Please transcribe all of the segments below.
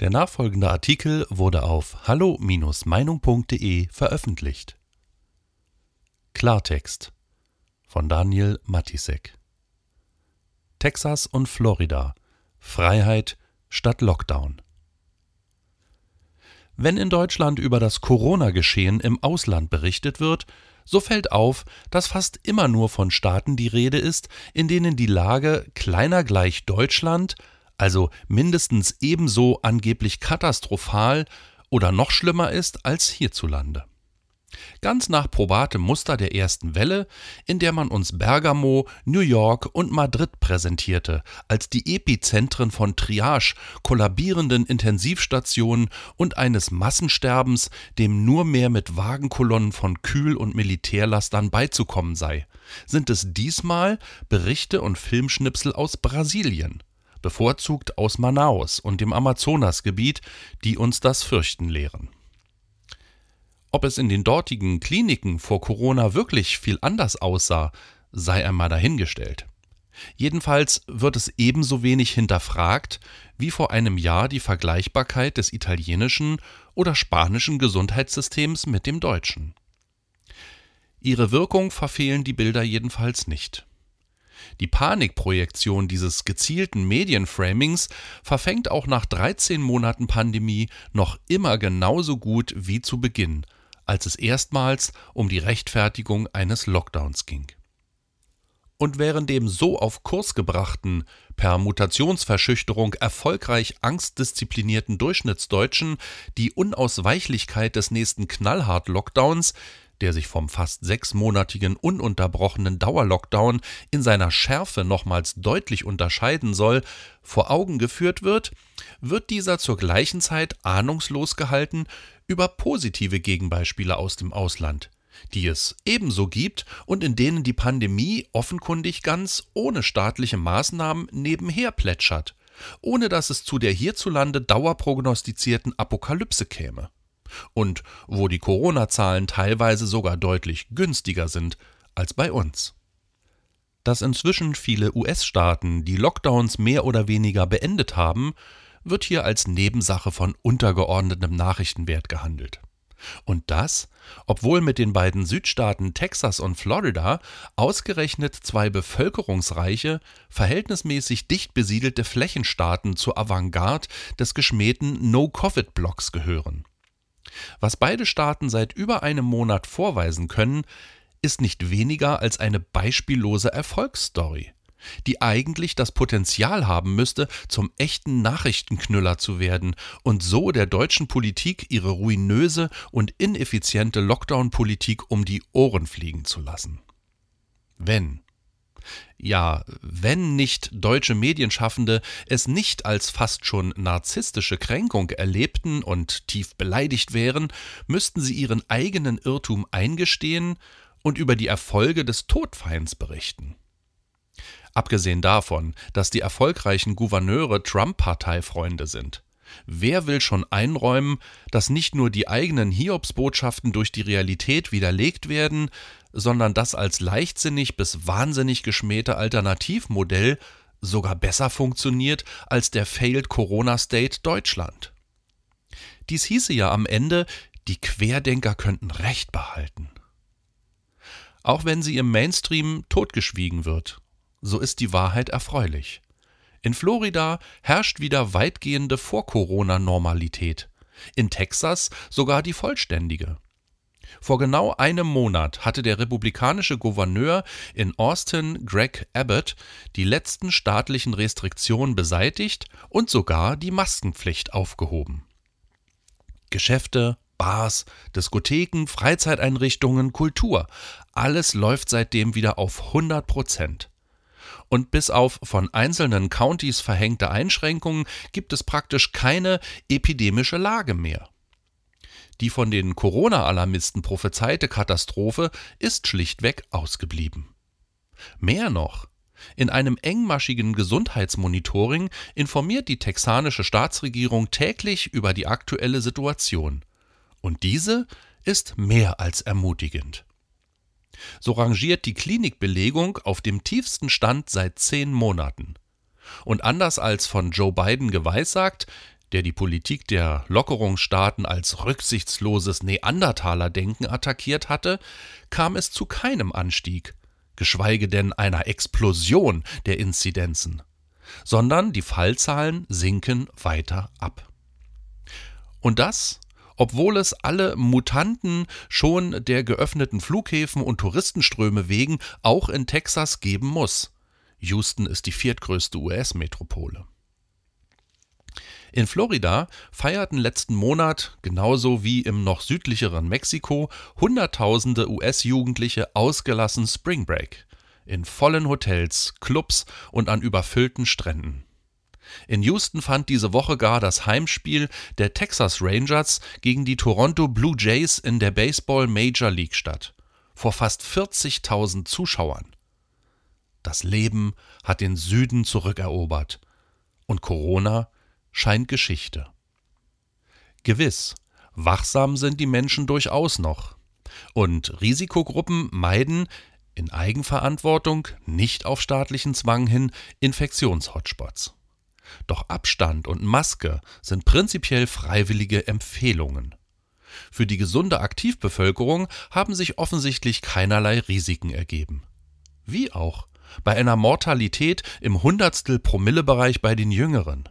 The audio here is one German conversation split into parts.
Der nachfolgende Artikel wurde auf hallo-meinung.de veröffentlicht. Klartext von Daniel Matisek. Texas und Florida. Freiheit statt Lockdown. Wenn in Deutschland über das Corona-Geschehen im Ausland berichtet wird, so fällt auf, dass fast immer nur von Staaten die Rede ist, in denen die Lage kleiner gleich Deutschland also mindestens ebenso angeblich katastrophal oder noch schlimmer ist als hierzulande. Ganz nach probatem Muster der ersten Welle, in der man uns Bergamo, New York und Madrid präsentierte, als die Epizentren von Triage, kollabierenden Intensivstationen und eines Massensterbens, dem nur mehr mit Wagenkolonnen von Kühl- und Militärlastern beizukommen sei, sind es diesmal Berichte und Filmschnipsel aus Brasilien bevorzugt aus Manaus und dem Amazonasgebiet, die uns das Fürchten lehren. Ob es in den dortigen Kliniken vor Corona wirklich viel anders aussah, sei einmal dahingestellt. Jedenfalls wird es ebenso wenig hinterfragt wie vor einem Jahr die Vergleichbarkeit des italienischen oder spanischen Gesundheitssystems mit dem deutschen. Ihre Wirkung verfehlen die Bilder jedenfalls nicht. Die Panikprojektion dieses gezielten Medienframings verfängt auch nach 13 Monaten Pandemie noch immer genauso gut wie zu Beginn, als es erstmals um die Rechtfertigung eines Lockdowns ging. Und während dem so auf Kurs gebrachten, per Mutationsverschüchterung erfolgreich angstdisziplinierten Durchschnittsdeutschen die Unausweichlichkeit des nächsten Knallhart-Lockdowns der sich vom fast sechsmonatigen ununterbrochenen Dauerlockdown in seiner Schärfe nochmals deutlich unterscheiden soll, vor Augen geführt wird, wird dieser zur gleichen Zeit ahnungslos gehalten über positive Gegenbeispiele aus dem Ausland, die es ebenso gibt und in denen die Pandemie offenkundig ganz ohne staatliche Maßnahmen nebenher plätschert, ohne dass es zu der hierzulande dauerprognostizierten Apokalypse käme und wo die Corona-Zahlen teilweise sogar deutlich günstiger sind als bei uns. Dass inzwischen viele US-Staaten die Lockdowns mehr oder weniger beendet haben, wird hier als Nebensache von untergeordnetem Nachrichtenwert gehandelt. Und das, obwohl mit den beiden Südstaaten Texas und Florida ausgerechnet zwei bevölkerungsreiche, verhältnismäßig dicht besiedelte Flächenstaaten zur Avantgarde des geschmähten No-Covid-Blocks gehören. Was beide Staaten seit über einem Monat vorweisen können, ist nicht weniger als eine beispiellose Erfolgsstory, die eigentlich das Potenzial haben müsste, zum echten Nachrichtenknüller zu werden und so der deutschen Politik ihre ruinöse und ineffiziente Lockdown-Politik um die Ohren fliegen zu lassen. Wenn ja, wenn nicht deutsche Medienschaffende es nicht als fast schon narzisstische Kränkung erlebten und tief beleidigt wären, müssten sie ihren eigenen Irrtum eingestehen und über die Erfolge des Todfeinds berichten. Abgesehen davon, dass die erfolgreichen Gouverneure Trump-Parteifreunde sind. Wer will schon einräumen, dass nicht nur die eigenen Hiobsbotschaften durch die Realität widerlegt werden, sondern das als leichtsinnig bis wahnsinnig geschmähte Alternativmodell sogar besser funktioniert als der Failed Corona State Deutschland. Dies hieße ja am Ende, die Querdenker könnten Recht behalten. Auch wenn sie im Mainstream totgeschwiegen wird, so ist die Wahrheit erfreulich. In Florida herrscht wieder weitgehende Vor-Corona-Normalität. In Texas sogar die vollständige. Vor genau einem Monat hatte der republikanische Gouverneur in Austin, Greg Abbott, die letzten staatlichen Restriktionen beseitigt und sogar die Maskenpflicht aufgehoben. Geschäfte, Bars, Diskotheken, Freizeiteinrichtungen, Kultur, alles läuft seitdem wieder auf 100 Prozent. Und bis auf von einzelnen Countys verhängte Einschränkungen gibt es praktisch keine epidemische Lage mehr. Die von den Corona-Alarmisten prophezeite Katastrophe ist schlichtweg ausgeblieben. Mehr noch, in einem engmaschigen Gesundheitsmonitoring informiert die texanische Staatsregierung täglich über die aktuelle Situation. Und diese ist mehr als ermutigend. So rangiert die Klinikbelegung auf dem tiefsten Stand seit zehn Monaten. Und anders als von Joe Biden geweissagt, der die Politik der Lockerungsstaaten als rücksichtsloses Neandertalerdenken attackiert hatte, kam es zu keinem Anstieg, geschweige denn einer Explosion der Inzidenzen, sondern die Fallzahlen sinken weiter ab. Und das, obwohl es alle Mutanten schon der geöffneten Flughäfen und Touristenströme wegen auch in Texas geben muss. Houston ist die viertgrößte US-Metropole. In Florida feierten letzten Monat, genauso wie im noch südlicheren Mexiko, Hunderttausende US-Jugendliche ausgelassen Spring Break. In vollen Hotels, Clubs und an überfüllten Stränden. In Houston fand diese Woche gar das Heimspiel der Texas Rangers gegen die Toronto Blue Jays in der Baseball Major League statt. Vor fast 40.000 Zuschauern. Das Leben hat den Süden zurückerobert. Und Corona scheint Geschichte. Gewiss, wachsam sind die Menschen durchaus noch. Und Risikogruppen meiden, in Eigenverantwortung, nicht auf staatlichen Zwang hin, Infektionshotspots. Doch Abstand und Maske sind prinzipiell freiwillige Empfehlungen. Für die gesunde Aktivbevölkerung haben sich offensichtlich keinerlei Risiken ergeben. Wie auch bei einer Mortalität im Hundertstel Promillebereich bei den Jüngeren.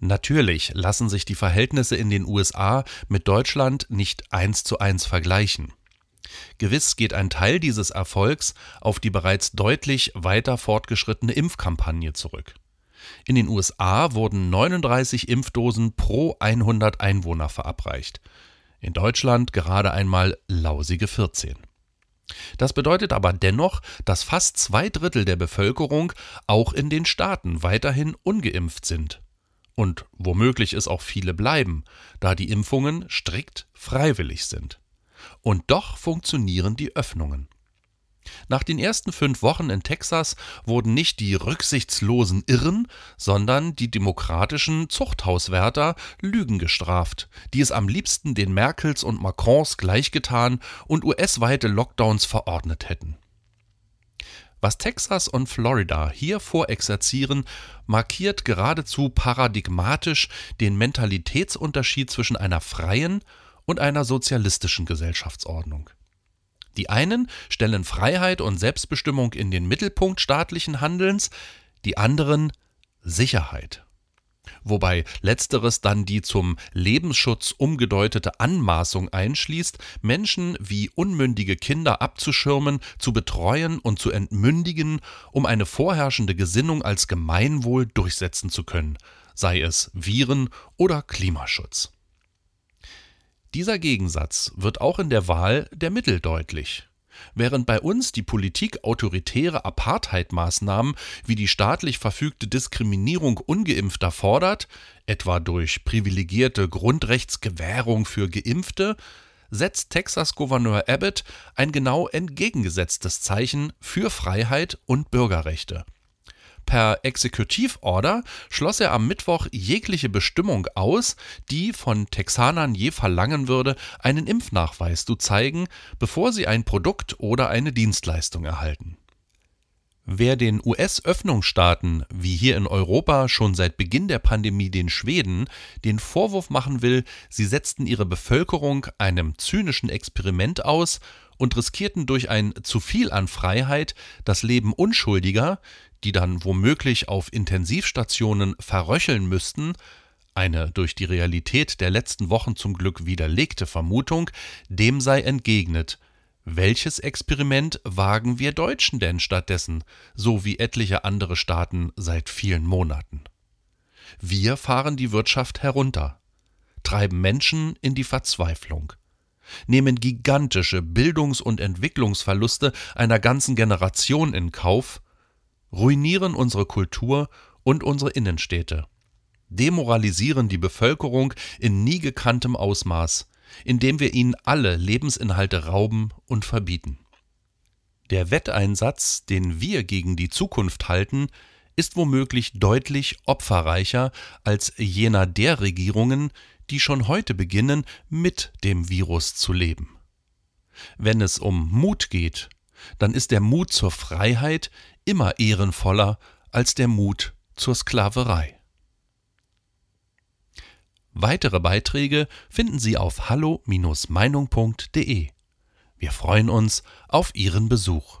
Natürlich lassen sich die Verhältnisse in den USA mit Deutschland nicht eins zu eins vergleichen. Gewiss geht ein Teil dieses Erfolgs auf die bereits deutlich weiter fortgeschrittene Impfkampagne zurück. In den USA wurden 39 Impfdosen pro 100 Einwohner verabreicht. In Deutschland gerade einmal lausige 14. Das bedeutet aber dennoch, dass fast zwei Drittel der Bevölkerung auch in den Staaten weiterhin ungeimpft sind. Und womöglich es auch viele bleiben, da die Impfungen strikt freiwillig sind. Und doch funktionieren die Öffnungen. Nach den ersten fünf Wochen in Texas wurden nicht die rücksichtslosen Irren, sondern die demokratischen Zuchthauswärter Lügen gestraft, die es am liebsten den Merkels und Macrons gleichgetan und US-weite Lockdowns verordnet hätten. Was Texas und Florida hier vorexerzieren, markiert geradezu paradigmatisch den Mentalitätsunterschied zwischen einer freien und einer sozialistischen Gesellschaftsordnung. Die einen stellen Freiheit und Selbstbestimmung in den Mittelpunkt staatlichen Handelns, die anderen Sicherheit. Wobei letzteres dann die zum Lebensschutz umgedeutete Anmaßung einschließt, Menschen wie unmündige Kinder abzuschirmen, zu betreuen und zu entmündigen, um eine vorherrschende Gesinnung als Gemeinwohl durchsetzen zu können, sei es Viren oder Klimaschutz. Dieser Gegensatz wird auch in der Wahl der Mittel deutlich. Während bei uns die Politik autoritäre Apartheid-Maßnahmen wie die staatlich verfügte Diskriminierung ungeimpfter fordert, etwa durch privilegierte Grundrechtsgewährung für Geimpfte, setzt Texas-Gouverneur Abbott ein genau entgegengesetztes Zeichen für Freiheit und Bürgerrechte. Per Exekutivorder schloss er am Mittwoch jegliche Bestimmung aus, die von Texanern je verlangen würde, einen Impfnachweis zu zeigen, bevor sie ein Produkt oder eine Dienstleistung erhalten. Wer den US-Öffnungsstaaten, wie hier in Europa schon seit Beginn der Pandemie den Schweden, den Vorwurf machen will, sie setzten ihre Bevölkerung einem zynischen Experiment aus und riskierten durch ein zu viel an Freiheit das Leben Unschuldiger, die dann womöglich auf Intensivstationen verröcheln müssten, eine durch die Realität der letzten Wochen zum Glück widerlegte Vermutung, dem sei entgegnet, welches Experiment wagen wir Deutschen denn stattdessen, so wie etliche andere Staaten seit vielen Monaten? Wir fahren die Wirtschaft herunter, treiben Menschen in die Verzweiflung, nehmen gigantische Bildungs- und Entwicklungsverluste einer ganzen Generation in Kauf ruinieren unsere Kultur und unsere Innenstädte, demoralisieren die Bevölkerung in nie gekanntem Ausmaß, indem wir ihnen alle Lebensinhalte rauben und verbieten. Der Wetteinsatz, den wir gegen die Zukunft halten, ist womöglich deutlich opferreicher als jener der Regierungen, die schon heute beginnen, mit dem Virus zu leben. Wenn es um Mut geht, dann ist der Mut zur Freiheit immer ehrenvoller als der Mut zur Sklaverei. Weitere Beiträge finden Sie auf hallo-meinung.de. Wir freuen uns auf Ihren Besuch.